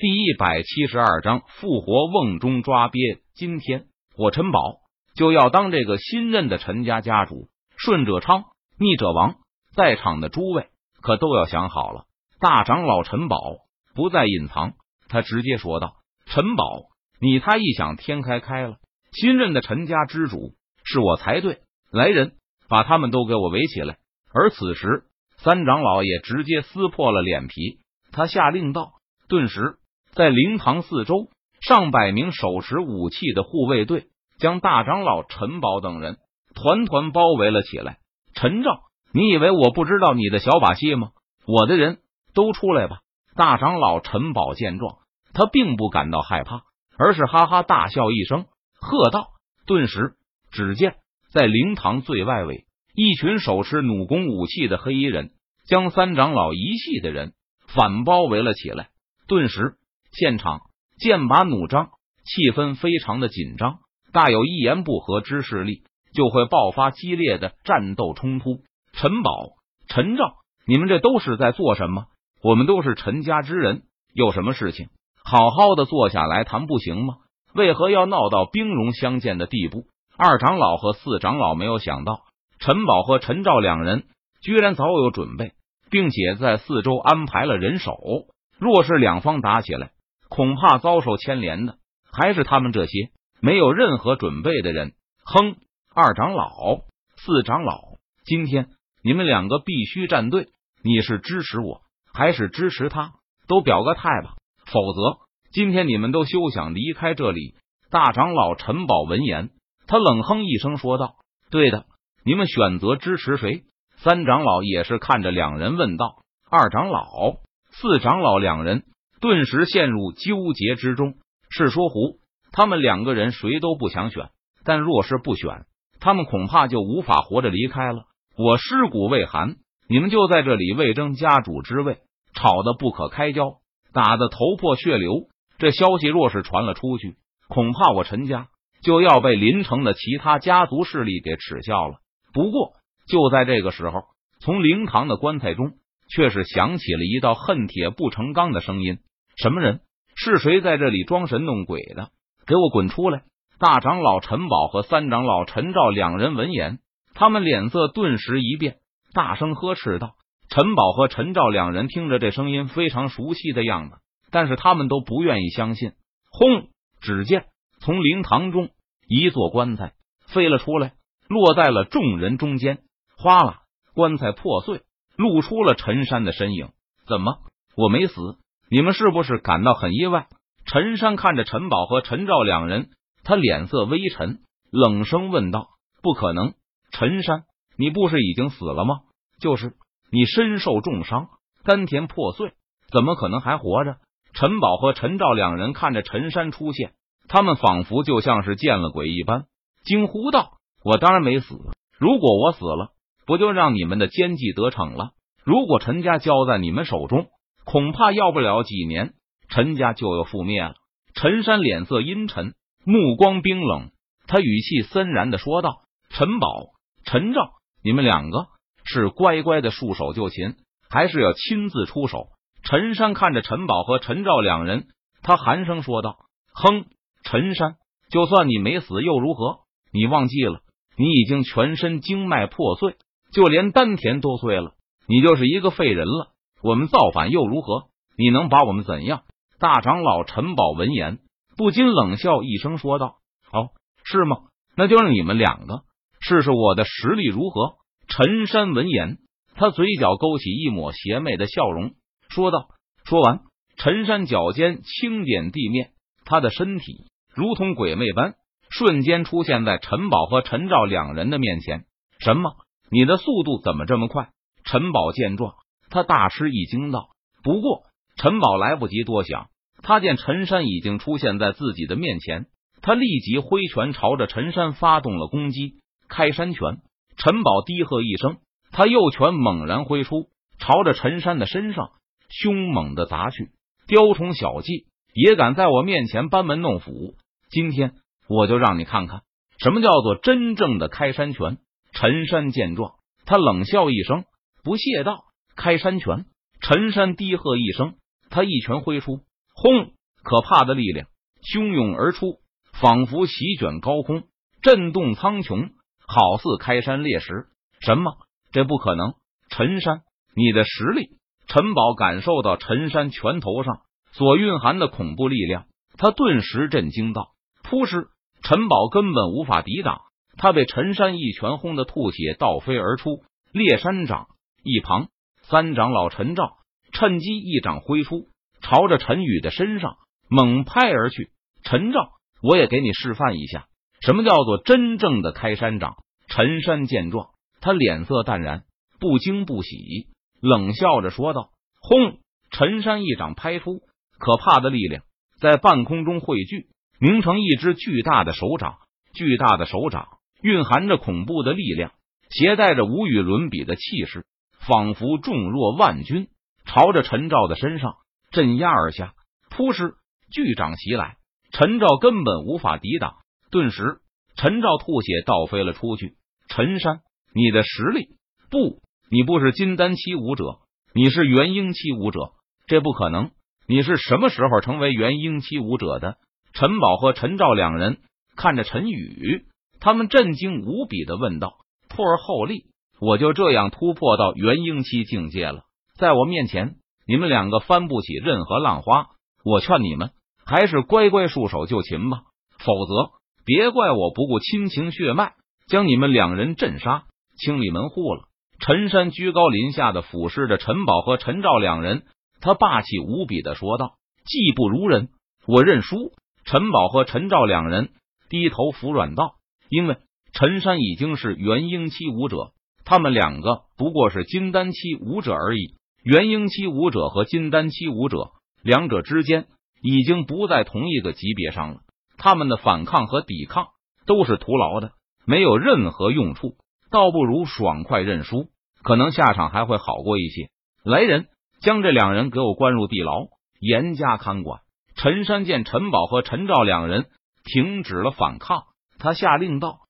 第一百七十二章复活瓮中抓鳖。今天我陈宝就要当这个新任的陈家家主。顺者昌，逆者亡。在场的诸位可都要想好了。大长老陈宝不再隐藏，他直接说道：“陈宝，你他异想天开开了。新任的陈家之主是我才对。来人，把他们都给我围起来。”而此时，三长老也直接撕破了脸皮，他下令道：“顿时，在灵堂四周，上百名手持武器的护卫队将大长老陈宝等人团团包围了起来。陈照，你以为我不知道你的小把戏吗？我的人都出来吧！”大长老陈宝见状，他并不感到害怕，而是哈哈大笑一声，喝道：“顿时，只见在灵堂最外围。”一群手持弩弓武器的黑衣人将三长老一系的人反包围了起来，顿时现场剑拔弩张，气氛非常的紧张。大有一言不合之势力就会爆发激烈的战斗冲突。陈宝、陈照，你们这都是在做什么？我们都是陈家之人，有什么事情好好的坐下来谈不行吗？为何要闹到兵戎相见的地步？二长老和四长老没有想到。陈宝和陈照两人居然早有准备，并且在四周安排了人手。若是两方打起来，恐怕遭受牵连的还是他们这些没有任何准备的人。哼！二长老、四长老，今天你们两个必须站队。你是支持我还是支持他？都表个态吧，否则今天你们都休想离开这里。大长老陈宝闻言，他冷哼一声说道：“对的。”你们选择支持谁？三长老也是看着两人问道。二长老、四长老两人顿时陷入纠结之中。是说胡，他们两个人谁都不想选，但若是不选，他们恐怕就无法活着离开了。我尸骨未寒，你们就在这里为争家主之位，吵得不可开交，打得头破血流。这消息若是传了出去，恐怕我陈家就要被林城的其他家族势力给耻笑了。不过，就在这个时候，从灵堂的棺材中，却是响起了一道恨铁不成钢的声音：“什么人？是谁在这里装神弄鬼的？给我滚出来！”大长老陈宝和三长老陈照两人闻言，他们脸色顿时一变，大声呵斥道：“陈宝和陈照两人听着这声音非常熟悉的样子，但是他们都不愿意相信。”轰！只见从灵堂中一座棺材飞了出来。落在了众人中间，哗啦！棺材破碎，露出了陈山的身影。怎么，我没死？你们是不是感到很意外？陈山看着陈宝和陈照两人，他脸色微沉，冷声问道：“不可能，陈山，你不是已经死了吗？就是你身受重伤，丹田破碎，怎么可能还活着？”陈宝和陈照两人看着陈山出现，他们仿佛就像是见了鬼一般，惊呼道。我当然没死。如果我死了，不就让你们的奸计得逞了？如果陈家交在你们手中，恐怕要不了几年，陈家就要覆灭了。陈山脸色阴沉，目光冰冷，他语气森然的说道：“陈宝、陈照，你们两个是乖乖的束手就擒，还是要亲自出手？”陈山看着陈宝和陈照两人，他寒声说道：“哼，陈山，就算你没死又如何？你忘记了？”你已经全身经脉破碎，就连丹田都碎了，你就是一个废人了。我们造反又如何？你能把我们怎样？大长老陈宝闻言不禁冷笑一声，说道：“哦，是吗？那就让你们两个试试我的实力如何？”陈山闻言，他嘴角勾起一抹邪魅的笑容，说道：“说完，陈山脚尖轻点地面，他的身体如同鬼魅般。”瞬间出现在陈宝和陈照两人的面前。什么？你的速度怎么这么快？陈宝见状，他大吃一惊道。不过陈宝来不及多想，他见陈山已经出现在自己的面前，他立即挥拳朝着陈山发动了攻击。开山拳！陈宝低喝一声，他右拳猛然挥出，朝着陈山的身上凶猛的砸去。雕虫小技，也敢在我面前班门弄斧？今天！我就让你看看什么叫做真正的开山拳。陈山见状，他冷笑一声，不屑道：“开山拳！”陈山低喝一声，他一拳挥出，轰！可怕的力量汹涌而出，仿佛席卷高空，震动苍穹，好似开山裂石。什么？这不可能！陈山，你的实力！陈宝感受到陈山拳头上所蕴含的恐怖力量，他顿时震惊道：“扑哧！”陈宝根本无法抵挡，他被陈山一拳轰得吐血倒飞而出。烈山掌一旁，三长老陈照趁机一掌挥出，朝着陈宇的身上猛拍而去。陈照，我也给你示范一下，什么叫做真正的开山掌。陈山见状，他脸色淡然，不惊不喜。冷笑着说道：“轰！”陈山一掌拍出，可怕的力量在半空中汇聚，凝成一只巨大的手掌。巨大的手掌蕴含着恐怖的力量，携带着无与伦比的气势，仿佛重若万钧，朝着陈照的身上镇压而下。扑哧！巨掌袭来，陈照根本无法抵挡。顿时，陈照吐血倒飞了出去。陈山，你的实力不？你不是金丹期武者，你是元婴期武者，这不可能！你是什么时候成为元婴期武者的？陈宝和陈照两人看着陈宇，他们震惊无比的问道：“破而后立，我就这样突破到元婴期境界了？在我面前，你们两个翻不起任何浪花。我劝你们还是乖乖束手就擒吧，否则别怪我不顾亲情血脉，将你们两人镇杀，清理门户了。”陈山居高临下的俯视着陈宝和陈照两人，他霸气无比的说道：“技不如人，我认输。”陈宝和陈照两人低头服软道：“因为陈山已经是元婴期武者，他们两个不过是金丹期武者而已。元婴期武者和金丹期武者两者之间已经不在同一个级别上了，他们的反抗和抵抗都是徒劳的，没有任何用处。”倒不如爽快认输，可能下场还会好过一些。来人，将这两人给我关入地牢，严加看管。陈山见陈宝和陈照两人停止了反抗，他下令道：“